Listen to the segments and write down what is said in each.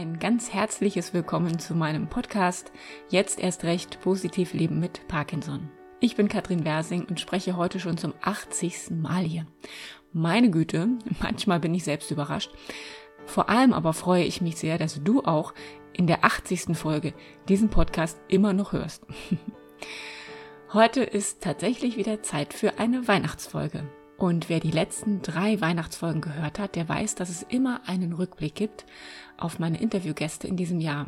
ein ganz herzliches Willkommen zu meinem Podcast Jetzt erst recht positiv leben mit Parkinson. Ich bin Katrin Wersing und spreche heute schon zum 80. Mal hier. Meine Güte, manchmal bin ich selbst überrascht. Vor allem aber freue ich mich sehr, dass du auch in der 80. Folge diesen Podcast immer noch hörst. Heute ist tatsächlich wieder Zeit für eine Weihnachtsfolge. Und wer die letzten drei Weihnachtsfolgen gehört hat, der weiß, dass es immer einen Rückblick gibt auf meine Interviewgäste in diesem Jahr.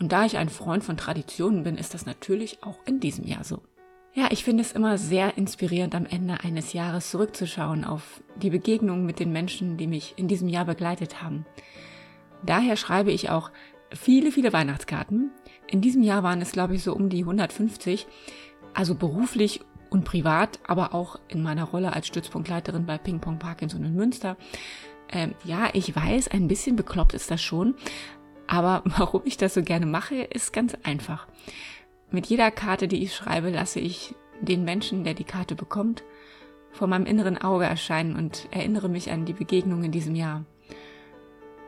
Und da ich ein Freund von Traditionen bin, ist das natürlich auch in diesem Jahr so. Ja, ich finde es immer sehr inspirierend, am Ende eines Jahres zurückzuschauen auf die Begegnungen mit den Menschen, die mich in diesem Jahr begleitet haben. Daher schreibe ich auch viele, viele Weihnachtskarten. In diesem Jahr waren es, glaube ich, so um die 150. Also beruflich und privat, aber auch in meiner Rolle als Stützpunktleiterin bei Ping Pong Parkinson in Münster. Ähm, ja, ich weiß, ein bisschen bekloppt ist das schon, aber warum ich das so gerne mache, ist ganz einfach. Mit jeder Karte, die ich schreibe, lasse ich den Menschen, der die Karte bekommt, vor meinem inneren Auge erscheinen und erinnere mich an die Begegnung in diesem Jahr.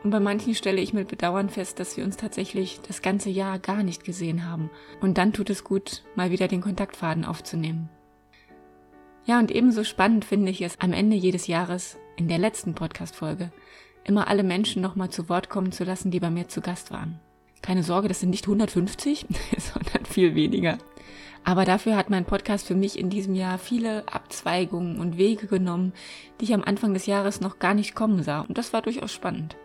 Und bei manchen stelle ich mit Bedauern fest, dass wir uns tatsächlich das ganze Jahr gar nicht gesehen haben. Und dann tut es gut, mal wieder den Kontaktfaden aufzunehmen. Ja, und ebenso spannend finde ich es, am Ende jedes Jahres, in der letzten Podcast-Folge, immer alle Menschen nochmal zu Wort kommen zu lassen, die bei mir zu Gast waren. Keine Sorge, das sind nicht 150, sondern viel weniger. Aber dafür hat mein Podcast für mich in diesem Jahr viele Abzweigungen und Wege genommen, die ich am Anfang des Jahres noch gar nicht kommen sah. Und das war durchaus spannend.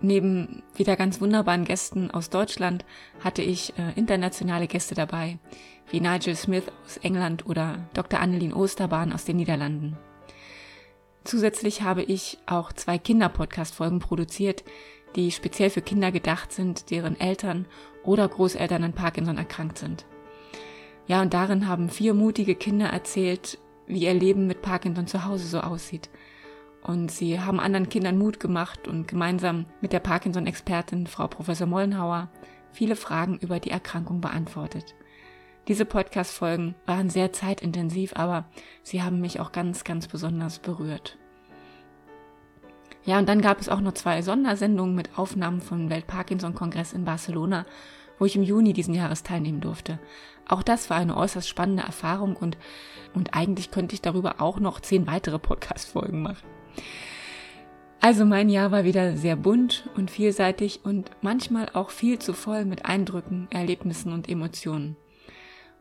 Neben wieder ganz wunderbaren Gästen aus Deutschland hatte ich äh, internationale Gäste dabei, wie Nigel Smith aus England oder Dr. Annelien Osterbahn aus den Niederlanden. Zusätzlich habe ich auch zwei Kinderpodcast-Folgen produziert, die speziell für Kinder gedacht sind, deren Eltern oder Großeltern an Parkinson erkrankt sind. Ja, und darin haben vier mutige Kinder erzählt, wie ihr Leben mit Parkinson zu Hause so aussieht. Und sie haben anderen Kindern Mut gemacht und gemeinsam mit der Parkinson-Expertin Frau Professor Mollenhauer viele Fragen über die Erkrankung beantwortet. Diese Podcast-Folgen waren sehr zeitintensiv, aber sie haben mich auch ganz, ganz besonders berührt. Ja, und dann gab es auch noch zwei Sondersendungen mit Aufnahmen vom Welt-Parkinson-Kongress in Barcelona, wo ich im Juni diesen Jahres teilnehmen durfte. Auch das war eine äußerst spannende Erfahrung und, und eigentlich könnte ich darüber auch noch zehn weitere Podcast-Folgen machen. Also mein Jahr war wieder sehr bunt und vielseitig und manchmal auch viel zu voll mit Eindrücken, Erlebnissen und Emotionen.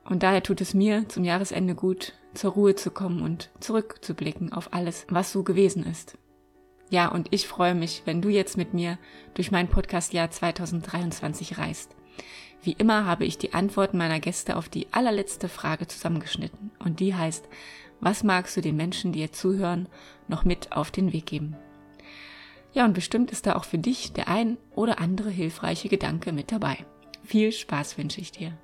Und daher tut es mir zum Jahresende gut, zur Ruhe zu kommen und zurückzublicken auf alles, was so gewesen ist. Ja, und ich freue mich, wenn du jetzt mit mir durch mein Podcastjahr 2023 reist. Wie immer habe ich die Antworten meiner Gäste auf die allerletzte Frage zusammengeschnitten. Und die heißt, was magst du den Menschen, die dir zuhören, noch mit auf den Weg geben? Ja, und bestimmt ist da auch für dich der ein oder andere hilfreiche Gedanke mit dabei. Viel Spaß wünsche ich dir.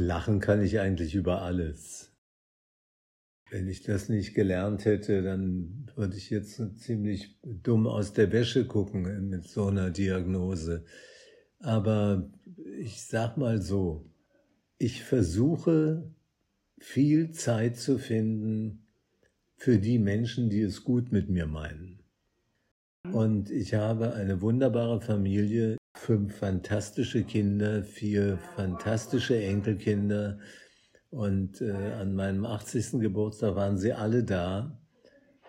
Lachen kann ich eigentlich über alles. Wenn ich das nicht gelernt hätte, dann würde ich jetzt ziemlich dumm aus der Wäsche gucken mit so einer Diagnose. Aber ich sag mal so, ich versuche viel Zeit zu finden für die Menschen, die es gut mit mir meinen. Und ich habe eine wunderbare Familie, fünf fantastische Kinder, vier fantastische Enkelkinder. Und äh, an meinem 80. Geburtstag waren sie alle da.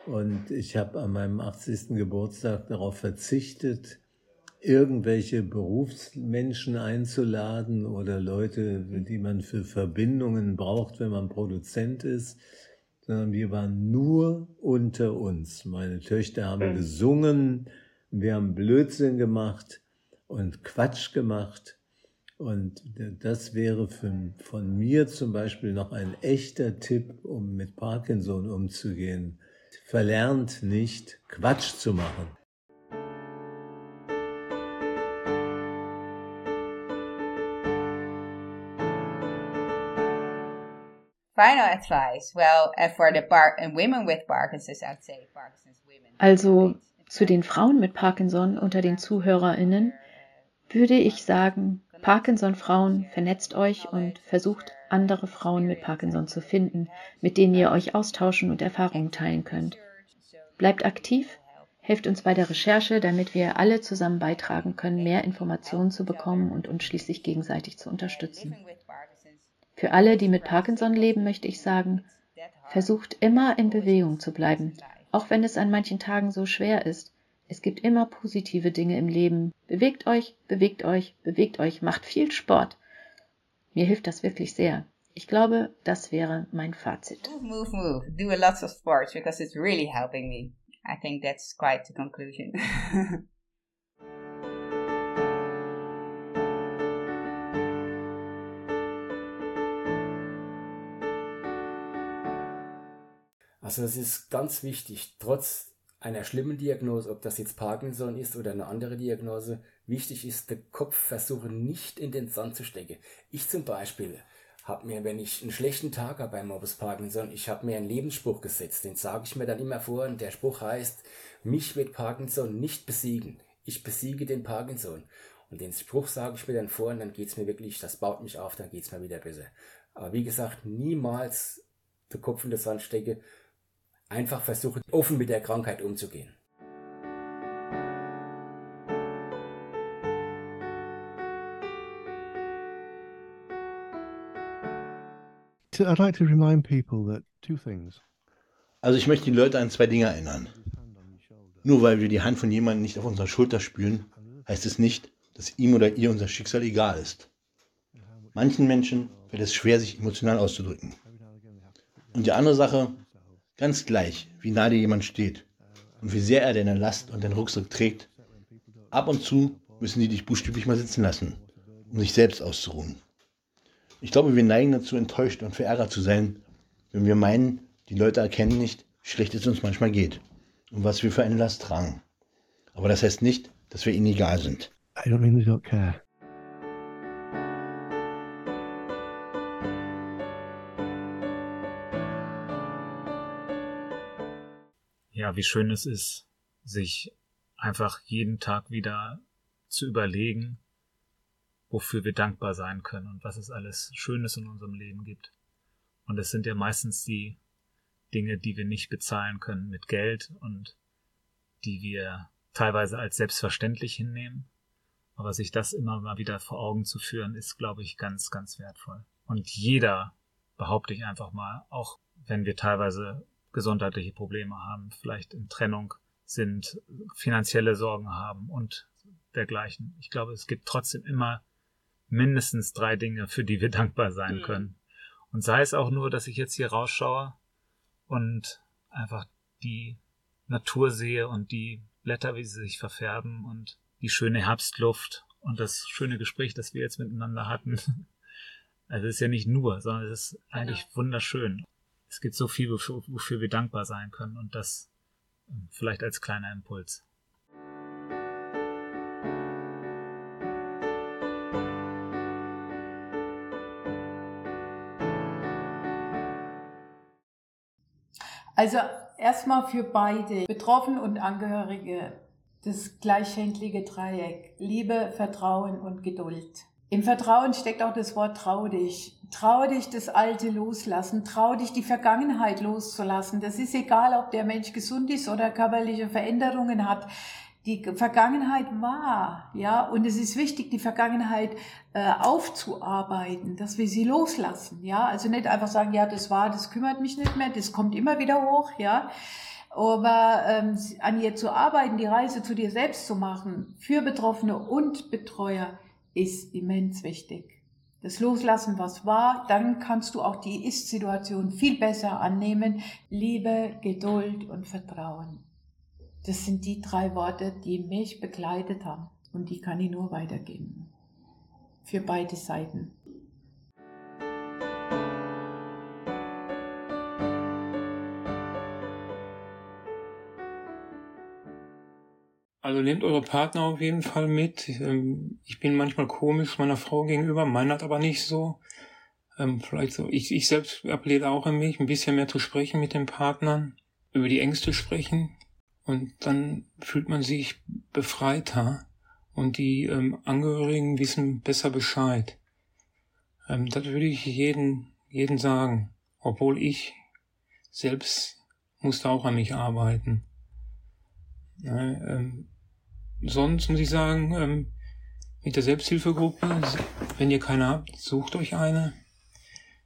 Und ich habe an meinem 80. Geburtstag darauf verzichtet, irgendwelche Berufsmenschen einzuladen oder Leute, die man für Verbindungen braucht, wenn man Produzent ist, sondern wir waren nur unter uns. Meine Töchter haben gesungen, wir haben Blödsinn gemacht und Quatsch gemacht. Und das wäre für, von mir zum Beispiel noch ein echter Tipp, um mit Parkinson umzugehen. Verlernt nicht, Quatsch zu machen. Final advice. Well, for the par and women with Parkinson's, I'd say Parkinson's women. Also zu den Frauen mit Parkinson unter den ZuhörerInnen würde ich sagen, Parkinson-Frauen, vernetzt euch und versucht andere Frauen mit Parkinson zu finden, mit denen ihr euch austauschen und Erfahrungen teilen könnt. Bleibt aktiv, helft uns bei der Recherche, damit wir alle zusammen beitragen können, mehr Informationen zu bekommen und uns schließlich gegenseitig zu unterstützen. Für alle, die mit Parkinson leben, möchte ich sagen, versucht immer in Bewegung zu bleiben, auch wenn es an manchen Tagen so schwer ist. Es gibt immer positive Dinge im Leben. Bewegt euch, bewegt euch, bewegt euch, macht viel Sport. Mir hilft das wirklich sehr. Ich glaube, das wäre mein Fazit. Move, move, move. Do a lot of sports because it's really helping me. I think that's quite the conclusion. Also es ist ganz wichtig, trotz einer schlimmen Diagnose, ob das jetzt Parkinson ist oder eine andere Diagnose, wichtig ist, den Kopf versuchen nicht in den Sand zu stecken. Ich zum Beispiel habe mir, wenn ich einen schlechten Tag habe bei Morbus Parkinson, ich habe mir einen Lebensspruch gesetzt, den sage ich mir dann immer vor und der Spruch heißt, mich wird Parkinson nicht besiegen, ich besiege den Parkinson. Und den Spruch sage ich mir dann vor und dann geht es mir wirklich, das baut mich auf, dann geht es mir wieder besser. Aber wie gesagt, niemals den Kopf in den Sand stecken, einfach versuchen, offen mit der Krankheit umzugehen. I'd like to remind people that two things. Also ich möchte die Leute an zwei Dinge erinnern. Nur weil wir die Hand von jemandem nicht auf unserer Schulter spüren, heißt es nicht, dass ihm oder ihr unser Schicksal egal ist. Manchen Menschen fällt es schwer, sich emotional auszudrücken. Und die andere Sache, Ganz gleich, wie nah dir jemand steht und wie sehr er deine Last und deinen Rucksack trägt. Ab und zu müssen die dich buchstäblich mal sitzen lassen, um sich selbst auszuruhen. Ich glaube, wir neigen dazu, enttäuscht und verärgert zu sein, wenn wir meinen, die Leute erkennen nicht, wie schlecht es uns manchmal geht und was wir für eine Last tragen. Aber das heißt nicht, dass wir ihnen egal sind. I don't they don't care. Ja, wie schön es ist, sich einfach jeden Tag wieder zu überlegen, wofür wir dankbar sein können und was es alles Schönes in unserem Leben gibt. Und es sind ja meistens die Dinge, die wir nicht bezahlen können mit Geld und die wir teilweise als selbstverständlich hinnehmen. Aber sich das immer mal wieder vor Augen zu führen, ist, glaube ich, ganz, ganz wertvoll. Und jeder, behaupte ich einfach mal, auch wenn wir teilweise gesundheitliche Probleme haben, vielleicht in Trennung sind, finanzielle Sorgen haben und dergleichen. Ich glaube, es gibt trotzdem immer mindestens drei Dinge, für die wir dankbar sein mhm. können. Und sei es auch nur, dass ich jetzt hier rausschaue und einfach die Natur sehe und die Blätter, wie sie sich verfärben und die schöne Herbstluft und das schöne Gespräch, das wir jetzt miteinander hatten. Also es ist ja nicht nur, sondern es ist eigentlich genau. wunderschön es gibt so viel, wofür, wofür wir dankbar sein können und das ähm, vielleicht als kleiner Impuls. Also erstmal für beide, Betroffene und Angehörige, das gleichschenklige Dreieck, Liebe, Vertrauen und Geduld. Im Vertrauen steckt auch das Wort trau dich. Trau dich, das Alte loslassen. Trau dich, die Vergangenheit loszulassen. Das ist egal, ob der Mensch gesund ist oder körperliche Veränderungen hat. Die Vergangenheit war, ja, und es ist wichtig, die Vergangenheit äh, aufzuarbeiten, dass wir sie loslassen, ja. Also nicht einfach sagen, ja, das war, das kümmert mich nicht mehr, das kommt immer wieder hoch, ja. Aber ähm, an ihr zu arbeiten, die Reise zu dir selbst zu machen, für Betroffene und Betreuer, ist immens wichtig. Das Loslassen, was war, dann kannst du auch die Ist-Situation viel besser annehmen. Liebe, Geduld und Vertrauen. Das sind die drei Worte, die mich begleitet haben und die kann ich nur weitergeben. Für beide Seiten. Also nehmt eure Partner auf jeden Fall mit. Ähm, ich bin manchmal komisch meiner Frau gegenüber, meiner hat aber nicht so. Ähm, vielleicht so, ich, ich selbst appelliere auch an mich, ein bisschen mehr zu sprechen mit den Partnern, über die Ängste sprechen und dann fühlt man sich befreiter und die ähm, Angehörigen wissen besser Bescheid. Das würde ich jeden, jeden sagen, obwohl ich selbst musste auch an mich arbeiten. Ja, ähm, sonst muss ich sagen, ähm, mit der Selbsthilfegruppe, wenn ihr keine habt, sucht euch eine.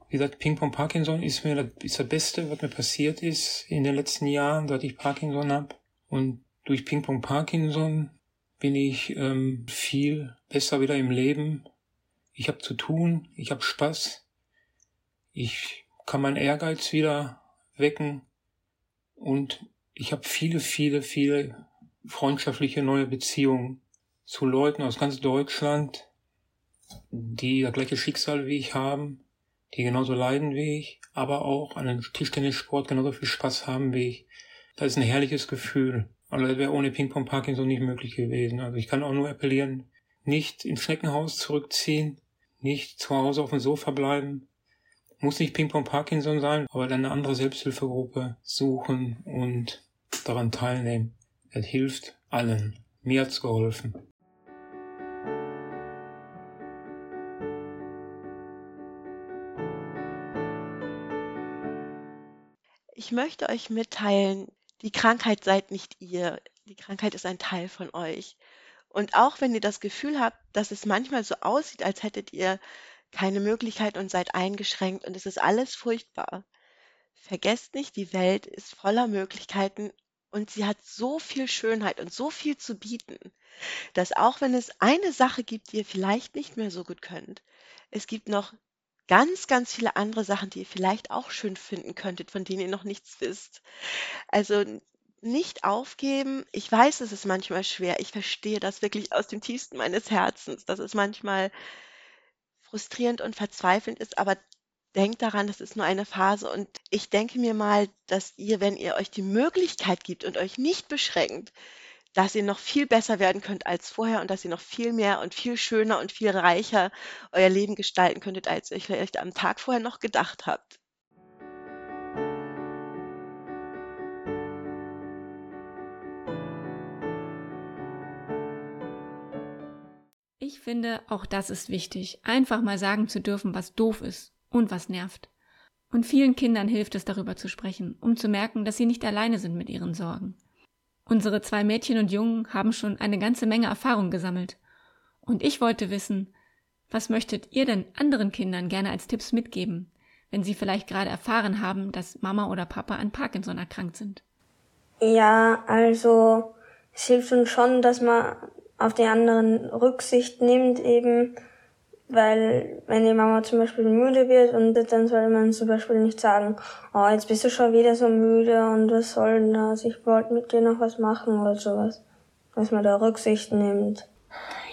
Wie gesagt, Ping-Pong Parkinson ist mir das, ist das Beste, was mir passiert ist in den letzten Jahren, seit ich Parkinson habe. Und durch Ping-Pong Parkinson bin ich ähm, viel besser wieder im Leben. Ich habe zu tun, ich habe Spaß, ich kann meinen Ehrgeiz wieder wecken und ich habe viele, viele, viele freundschaftliche neue Beziehungen zu Leuten aus ganz Deutschland, die das gleiche Schicksal wie ich haben, die genauso leiden wie ich, aber auch an den Tischtennissport genauso viel Spaß haben wie ich. Das ist ein herrliches Gefühl. Also das wäre ohne Ping-Pong Parkinson nicht möglich gewesen. Also ich kann auch nur appellieren, nicht ins Schneckenhaus zurückziehen, nicht zu Hause auf dem Sofa bleiben. Muss nicht Ping-Pong Parkinson sein, aber dann eine andere Selbsthilfegruppe suchen und daran teilnehmen. Das hilft allen. Mir hat's geholfen. Ich möchte euch mitteilen, die Krankheit seid nicht ihr. Die Krankheit ist ein Teil von euch. Und auch wenn ihr das Gefühl habt, dass es manchmal so aussieht, als hättet ihr keine Möglichkeit und seid eingeschränkt und es ist alles furchtbar, vergesst nicht, die Welt ist voller Möglichkeiten und sie hat so viel Schönheit und so viel zu bieten, dass auch wenn es eine Sache gibt, die ihr vielleicht nicht mehr so gut könnt, es gibt noch ganz, ganz viele andere Sachen, die ihr vielleicht auch schön finden könntet, von denen ihr noch nichts wisst. Also nicht aufgeben. Ich weiß, es ist manchmal schwer. Ich verstehe das wirklich aus dem tiefsten meines Herzens, dass es manchmal frustrierend und verzweifelnd ist, aber denkt daran, das ist nur eine Phase und ich denke mir mal, dass ihr, wenn ihr euch die Möglichkeit gibt und euch nicht beschränkt, dass ihr noch viel besser werden könnt als vorher und dass ihr noch viel mehr und viel schöner und viel reicher euer Leben gestalten könntet, als ihr vielleicht am Tag vorher noch gedacht habt. Ich finde, auch das ist wichtig, einfach mal sagen zu dürfen, was doof ist und was nervt. Und vielen Kindern hilft es, darüber zu sprechen, um zu merken, dass sie nicht alleine sind mit ihren Sorgen. Unsere zwei Mädchen und Jungen haben schon eine ganze Menge Erfahrung gesammelt. Und ich wollte wissen, was möchtet ihr denn anderen Kindern gerne als Tipps mitgeben, wenn sie vielleicht gerade erfahren haben, dass Mama oder Papa an Parkinson erkrankt sind? Ja, also es hilft uns schon, dass man auf die anderen Rücksicht nimmt eben weil wenn die Mama zum Beispiel müde wird und dann soll man zum Beispiel nicht sagen, oh, jetzt bist du schon wieder so müde und was soll denn das? Ich wollte mit dir noch was machen oder sowas. Dass man da Rücksicht nimmt.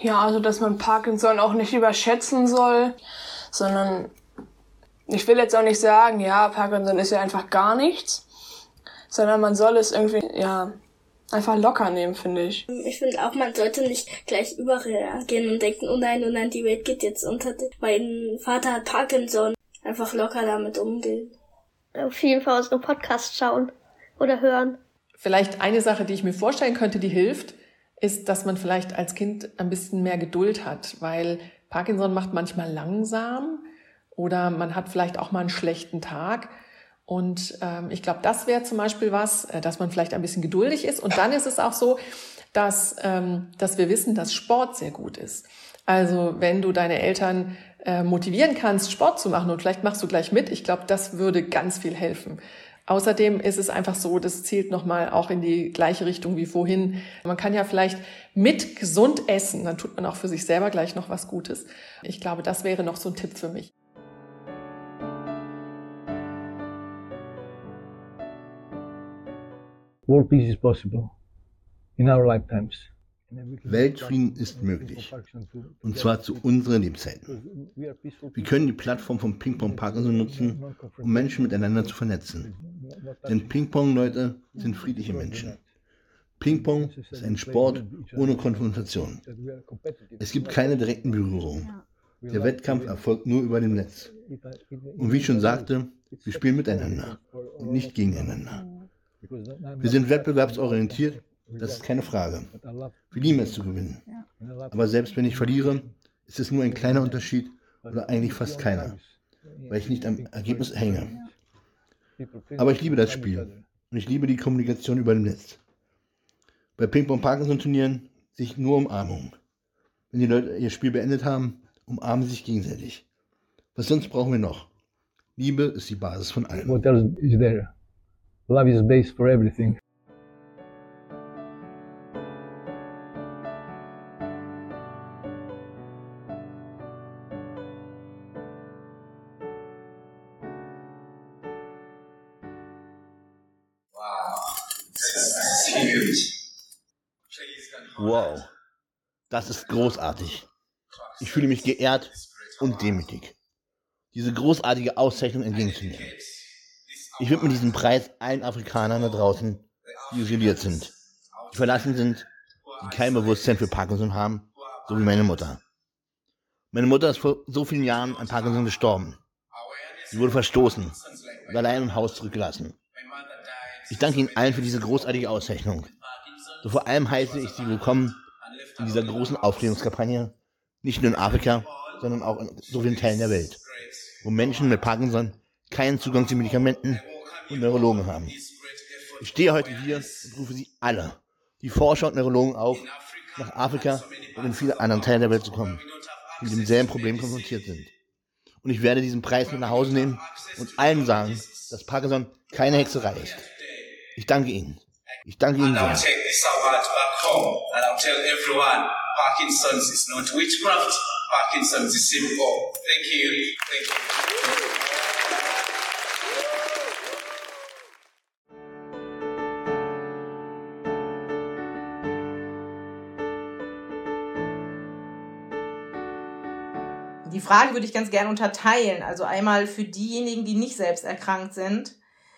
Ja, also dass man Parkinson auch nicht überschätzen soll, sondern ich will jetzt auch nicht sagen, ja, Parkinson ist ja einfach gar nichts, sondern man soll es irgendwie, ja, einfach locker nehmen, finde ich. Ich finde auch, man sollte nicht gleich überreagieren und denken, oh nein, oh nein, die Welt geht jetzt unter. Mein Vater hat Parkinson. Einfach locker damit umgehen. Auf jeden Fall unsere Podcasts schauen oder hören. Vielleicht eine Sache, die ich mir vorstellen könnte, die hilft, ist, dass man vielleicht als Kind ein bisschen mehr Geduld hat, weil Parkinson macht manchmal langsam oder man hat vielleicht auch mal einen schlechten Tag. Und ähm, ich glaube, das wäre zum Beispiel was, äh, dass man vielleicht ein bisschen geduldig ist. Und dann ist es auch so, dass, ähm, dass wir wissen, dass Sport sehr gut ist. Also wenn du deine Eltern äh, motivieren kannst, Sport zu machen und vielleicht machst du gleich mit, ich glaube, das würde ganz viel helfen. Außerdem ist es einfach so, das zielt nochmal auch in die gleiche Richtung wie vorhin. Man kann ja vielleicht mit gesund essen, dann tut man auch für sich selber gleich noch was Gutes. Ich glaube, das wäre noch so ein Tipp für mich. Weltfrieden ist möglich. Und zwar zu unseren Lebzeiten. Wir können die Plattform von Ping-Pong Parkinson nutzen, um Menschen miteinander zu vernetzen. Denn Ping-Pong-Leute sind friedliche Menschen. Ping-Pong ist ein Sport ohne Konfrontation. Es gibt keine direkten Berührungen. Der Wettkampf erfolgt nur über dem Netz. Und wie ich schon sagte, wir spielen miteinander und nicht gegeneinander. Wir sind wettbewerbsorientiert, das ist keine Frage. Wir lieben es zu gewinnen. Aber selbst wenn ich verliere, ist es nur ein kleiner Unterschied oder eigentlich fast keiner, weil ich nicht am Ergebnis hänge. Aber ich liebe das Spiel und ich liebe die Kommunikation über dem Netz. Bei Ping-Pong-Parkinson-Turnieren sich nur Umarmung. Wenn die Leute ihr Spiel beendet haben, umarmen sie sich gegenseitig. Was sonst brauchen wir noch? Liebe ist die Basis von allem. What else is there? Love is base for everything. Wow, das ist großartig. Ich fühle mich geehrt und demütig, diese großartige Auszeichnung entgegenzunehmen. Ich widme diesen Preis allen Afrikanern da draußen, die isoliert sind, die verlassen sind, die kein Bewusstsein für Parkinson haben, so wie meine Mutter. Meine Mutter ist vor so vielen Jahren an Parkinson gestorben. Sie wurde verstoßen und allein im Haus zurückgelassen. Ich danke Ihnen allen für diese großartige Auszeichnung. So vor allem heiße ich Sie willkommen in dieser großen Aufklärungskampagne, nicht nur in Afrika, sondern auch in so vielen Teilen der Welt, wo Menschen mit Parkinson keinen Zugang zu Medikamenten und Neurologen haben. Ich stehe heute hier und rufe Sie alle, die Forscher und Neurologen auf, nach Afrika und in viele andere Teile der Welt zu kommen, die mit demselben Problem konfrontiert sind. Und ich werde diesen Preis mit nach Hause nehmen und allen sagen, dass Parkinson keine Hexerei ist. Ich danke Ihnen. Ich danke Ihnen sehr. Parkinson's is not witchcraft, Parkinson's is simple. Thank you. Thank you. Die Frage würde ich ganz gerne unterteilen. Also einmal für diejenigen, die nicht selbst erkrankt sind,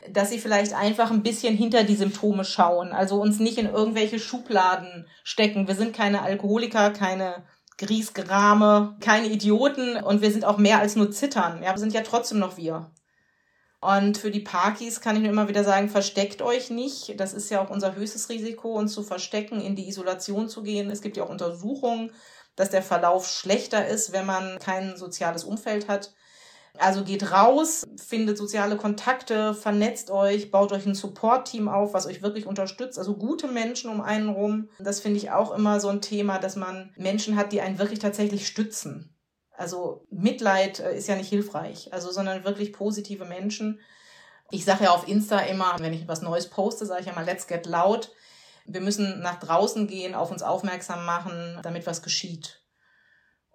dass sie vielleicht einfach ein bisschen hinter die Symptome schauen. Also uns nicht in irgendwelche Schubladen stecken. Wir sind keine Alkoholiker, keine Griesgerame, keine Idioten und wir sind auch mehr als nur Zittern. Ja, wir sind ja trotzdem noch wir. Und für die Parkis kann ich nur immer wieder sagen, versteckt euch nicht. Das ist ja auch unser höchstes Risiko, uns zu verstecken, in die Isolation zu gehen. Es gibt ja auch Untersuchungen, dass der Verlauf schlechter ist, wenn man kein soziales Umfeld hat. Also geht raus, findet soziale Kontakte, vernetzt euch, baut euch ein Support-Team auf, was euch wirklich unterstützt. Also gute Menschen um einen rum. Das finde ich auch immer so ein Thema, dass man Menschen hat, die einen wirklich tatsächlich stützen. Also Mitleid äh, ist ja nicht hilfreich, also sondern wirklich positive Menschen. Ich sage ja auf Insta immer, wenn ich was Neues poste, sage ich ja mal, let's get loud. Wir müssen nach draußen gehen, auf uns aufmerksam machen, damit was geschieht.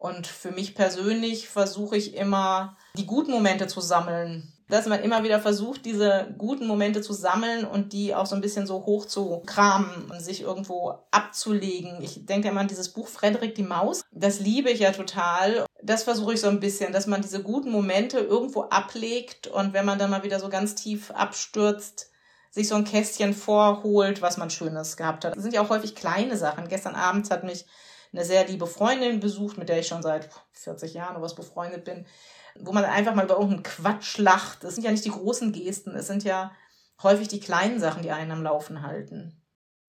Und für mich persönlich versuche ich immer, die guten Momente zu sammeln. Dass man immer wieder versucht, diese guten Momente zu sammeln und die auch so ein bisschen so hoch zu kramen und sich irgendwo abzulegen. Ich denke immer an dieses Buch Frederik die Maus. Das liebe ich ja total. Das versuche ich so ein bisschen, dass man diese guten Momente irgendwo ablegt und wenn man dann mal wieder so ganz tief abstürzt, sich so ein Kästchen vorholt, was man Schönes gehabt hat. Das sind ja auch häufig kleine Sachen. Gestern Abend hat mich eine sehr liebe Freundin besucht, mit der ich schon seit 40 Jahren oder was befreundet bin, wo man einfach mal über irgendeinen Quatsch lacht. Das sind ja nicht die großen Gesten, es sind ja häufig die kleinen Sachen, die einen am Laufen halten.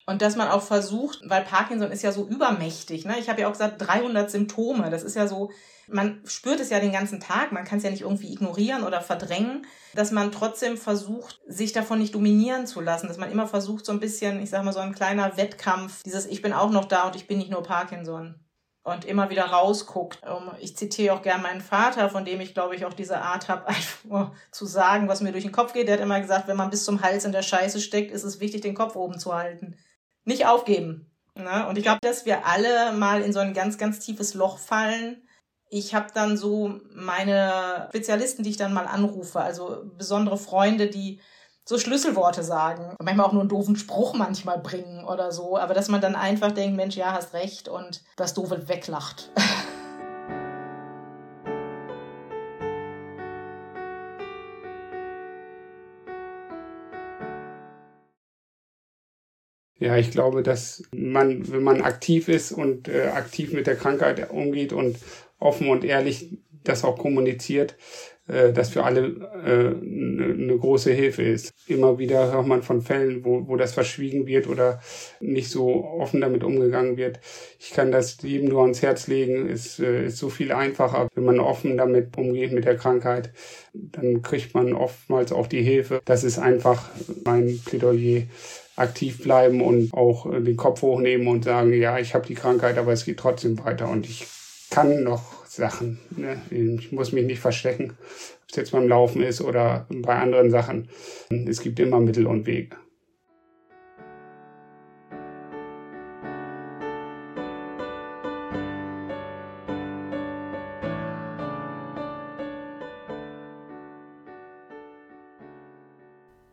Und dass man auch versucht, weil Parkinson ist ja so übermächtig, ne? Ich habe ja auch gesagt, 300 Symptome, das ist ja so, man spürt es ja den ganzen Tag, man kann es ja nicht irgendwie ignorieren oder verdrängen, dass man trotzdem versucht, sich davon nicht dominieren zu lassen, dass man immer versucht, so ein bisschen, ich sag mal, so ein kleiner Wettkampf, dieses Ich bin auch noch da und ich bin nicht nur Parkinson und immer wieder rausguckt. Ich zitiere auch gern meinen Vater, von dem ich, glaube ich, auch diese Art habe, einfach zu sagen, was mir durch den Kopf geht. Der hat immer gesagt, wenn man bis zum Hals in der Scheiße steckt, ist es wichtig, den Kopf oben zu halten. Nicht aufgeben. Ne? Und ich glaube, dass wir alle mal in so ein ganz, ganz tiefes Loch fallen. Ich habe dann so meine Spezialisten, die ich dann mal anrufe, also besondere Freunde, die so Schlüsselworte sagen, manchmal auch nur einen doofen Spruch manchmal bringen oder so, aber dass man dann einfach denkt, Mensch, ja, hast recht und das Doofe weglacht. Ja, ich glaube, dass man, wenn man aktiv ist und äh, aktiv mit der Krankheit umgeht und offen und ehrlich das auch kommuniziert, äh, das für alle eine äh, ne große Hilfe ist. Immer wieder hört man von Fällen, wo, wo das verschwiegen wird oder nicht so offen damit umgegangen wird. Ich kann das jedem nur ans Herz legen. Es äh, ist so viel einfacher, wenn man offen damit umgeht mit der Krankheit. Dann kriegt man oftmals auch die Hilfe. Das ist einfach mein Plädoyer aktiv bleiben und auch äh, den Kopf hochnehmen und sagen, ja, ich habe die Krankheit, aber es geht trotzdem weiter und ich kann noch Sachen. Ne? Ich muss mich nicht verstecken, ob es jetzt beim Laufen ist oder bei anderen Sachen. Es gibt immer Mittel und Wege.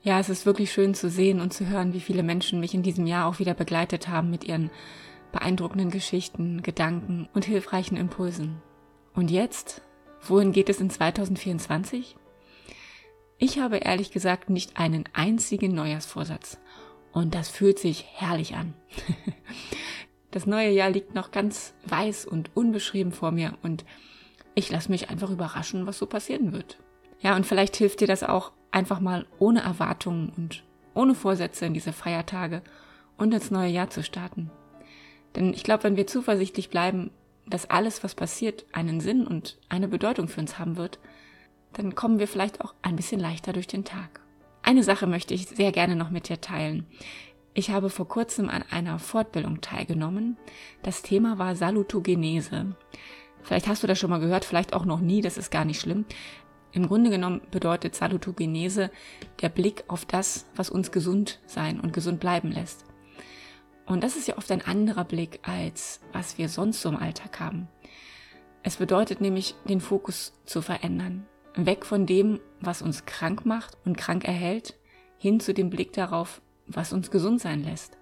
Ja, es ist wirklich schön zu sehen und zu hören, wie viele Menschen mich in diesem Jahr auch wieder begleitet haben mit ihren beeindruckenden Geschichten, Gedanken und hilfreichen Impulsen. Und jetzt? Wohin geht es in 2024? Ich habe ehrlich gesagt nicht einen einzigen Neujahrsvorsatz. Und das fühlt sich herrlich an. Das neue Jahr liegt noch ganz weiß und unbeschrieben vor mir und ich lasse mich einfach überraschen, was so passieren wird. Ja, und vielleicht hilft dir das auch, einfach mal ohne Erwartungen und ohne Vorsätze in diese Feiertage und ins neue Jahr zu starten. Denn ich glaube, wenn wir zuversichtlich bleiben, dass alles, was passiert, einen Sinn und eine Bedeutung für uns haben wird, dann kommen wir vielleicht auch ein bisschen leichter durch den Tag. Eine Sache möchte ich sehr gerne noch mit dir teilen. Ich habe vor kurzem an einer Fortbildung teilgenommen. Das Thema war Salutogenese. Vielleicht hast du das schon mal gehört, vielleicht auch noch nie, das ist gar nicht schlimm. Im Grunde genommen bedeutet Salutogenese der Blick auf das, was uns gesund sein und gesund bleiben lässt. Und das ist ja oft ein anderer Blick, als was wir sonst so im Alltag haben. Es bedeutet nämlich, den Fokus zu verändern. Weg von dem, was uns krank macht und krank erhält, hin zu dem Blick darauf, was uns gesund sein lässt.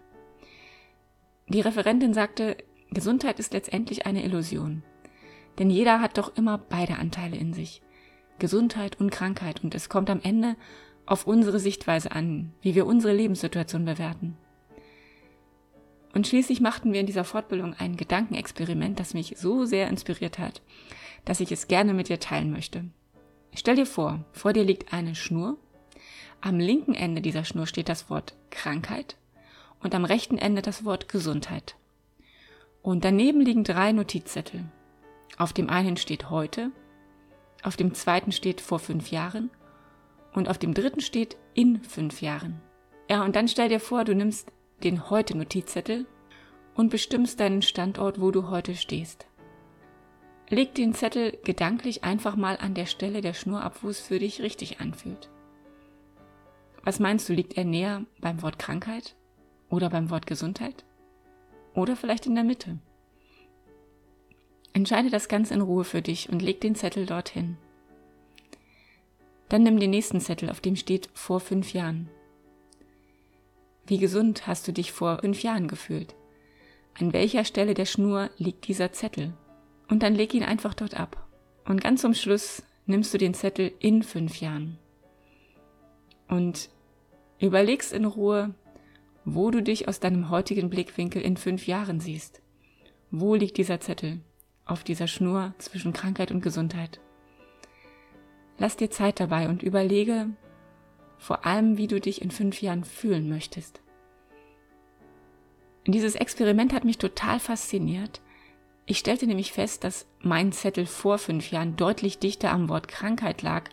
Die Referentin sagte, Gesundheit ist letztendlich eine Illusion. Denn jeder hat doch immer beide Anteile in sich. Gesundheit und Krankheit. Und es kommt am Ende auf unsere Sichtweise an, wie wir unsere Lebenssituation bewerten. Und schließlich machten wir in dieser Fortbildung ein Gedankenexperiment, das mich so sehr inspiriert hat, dass ich es gerne mit dir teilen möchte. Stell dir vor, vor dir liegt eine Schnur. Am linken Ende dieser Schnur steht das Wort Krankheit und am rechten Ende das Wort Gesundheit. Und daneben liegen drei Notizzettel. Auf dem einen steht heute, auf dem zweiten steht vor fünf Jahren und auf dem dritten steht in fünf Jahren. Ja, und dann stell dir vor, du nimmst den Heute-Notizzettel und bestimmst deinen Standort, wo du heute stehst. Leg den Zettel gedanklich einfach mal an der Stelle der Schnur ab, wo es für dich richtig anfühlt. Was meinst du, liegt er näher beim Wort Krankheit oder beim Wort Gesundheit? Oder vielleicht in der Mitte? Entscheide das ganz in Ruhe für dich und leg den Zettel dorthin. Dann nimm den nächsten Zettel, auf dem steht vor fünf Jahren. Wie gesund hast du dich vor fünf Jahren gefühlt? An welcher Stelle der Schnur liegt dieser Zettel? Und dann leg ihn einfach dort ab. Und ganz zum Schluss nimmst du den Zettel in fünf Jahren. Und überlegst in Ruhe, wo du dich aus deinem heutigen Blickwinkel in fünf Jahren siehst. Wo liegt dieser Zettel? Auf dieser Schnur zwischen Krankheit und Gesundheit. Lass dir Zeit dabei und überlege, vor allem wie du dich in fünf Jahren fühlen möchtest. Dieses Experiment hat mich total fasziniert. Ich stellte nämlich fest, dass mein Zettel vor fünf Jahren deutlich dichter am Wort Krankheit lag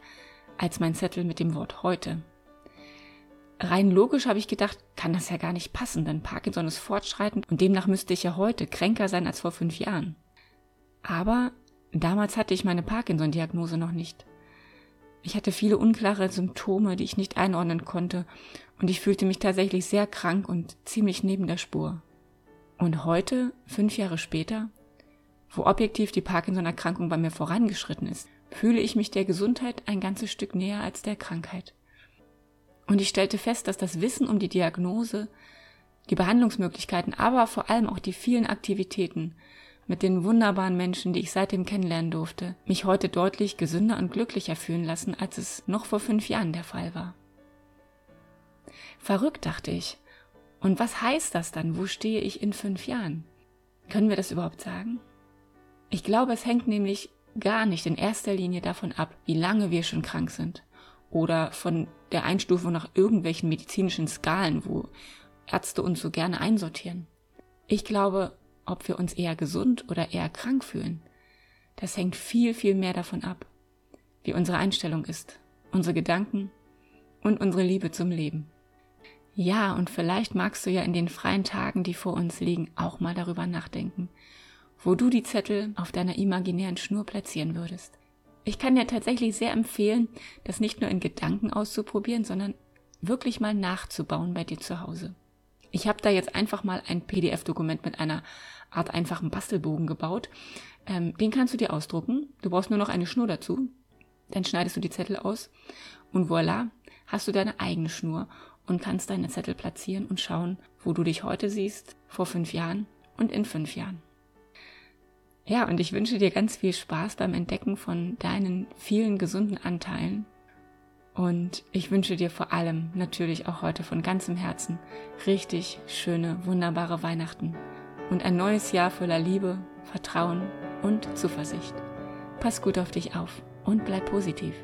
als mein Zettel mit dem Wort heute. Rein logisch habe ich gedacht, kann das ja gar nicht passen, denn Parkinson ist fortschreitend und demnach müsste ich ja heute kränker sein als vor fünf Jahren. Aber damals hatte ich meine Parkinson-Diagnose noch nicht. Ich hatte viele unklare Symptome, die ich nicht einordnen konnte, und ich fühlte mich tatsächlich sehr krank und ziemlich neben der Spur. Und heute, fünf Jahre später, wo objektiv die Parkinson-Erkrankung bei mir vorangeschritten ist, fühle ich mich der Gesundheit ein ganzes Stück näher als der Krankheit. Und ich stellte fest, dass das Wissen um die Diagnose, die Behandlungsmöglichkeiten, aber vor allem auch die vielen Aktivitäten mit den wunderbaren Menschen, die ich seitdem kennenlernen durfte, mich heute deutlich gesünder und glücklicher fühlen lassen, als es noch vor fünf Jahren der Fall war. Verrückt, dachte ich. Und was heißt das dann? Wo stehe ich in fünf Jahren? Können wir das überhaupt sagen? Ich glaube, es hängt nämlich gar nicht in erster Linie davon ab, wie lange wir schon krank sind oder von der Einstufung nach irgendwelchen medizinischen Skalen, wo Ärzte uns so gerne einsortieren. Ich glaube, ob wir uns eher gesund oder eher krank fühlen, das hängt viel, viel mehr davon ab, wie unsere Einstellung ist, unsere Gedanken und unsere Liebe zum Leben. Ja, und vielleicht magst du ja in den freien Tagen, die vor uns liegen, auch mal darüber nachdenken, wo du die Zettel auf deiner imaginären Schnur platzieren würdest. Ich kann dir tatsächlich sehr empfehlen, das nicht nur in Gedanken auszuprobieren, sondern wirklich mal nachzubauen bei dir zu Hause. Ich habe da jetzt einfach mal ein PDF-Dokument mit einer Art einfachen Bastelbogen gebaut. Ähm, den kannst du dir ausdrucken. Du brauchst nur noch eine Schnur dazu. Dann schneidest du die Zettel aus und voilà, hast du deine eigene Schnur und kannst deine Zettel platzieren und schauen, wo du dich heute siehst, vor fünf Jahren und in fünf Jahren. Ja, und ich wünsche dir ganz viel Spaß beim Entdecken von deinen vielen gesunden Anteilen. Und ich wünsche dir vor allem natürlich auch heute von ganzem Herzen richtig schöne, wunderbare Weihnachten und ein neues Jahr voller Liebe, Vertrauen und Zuversicht. Pass gut auf dich auf und bleib positiv.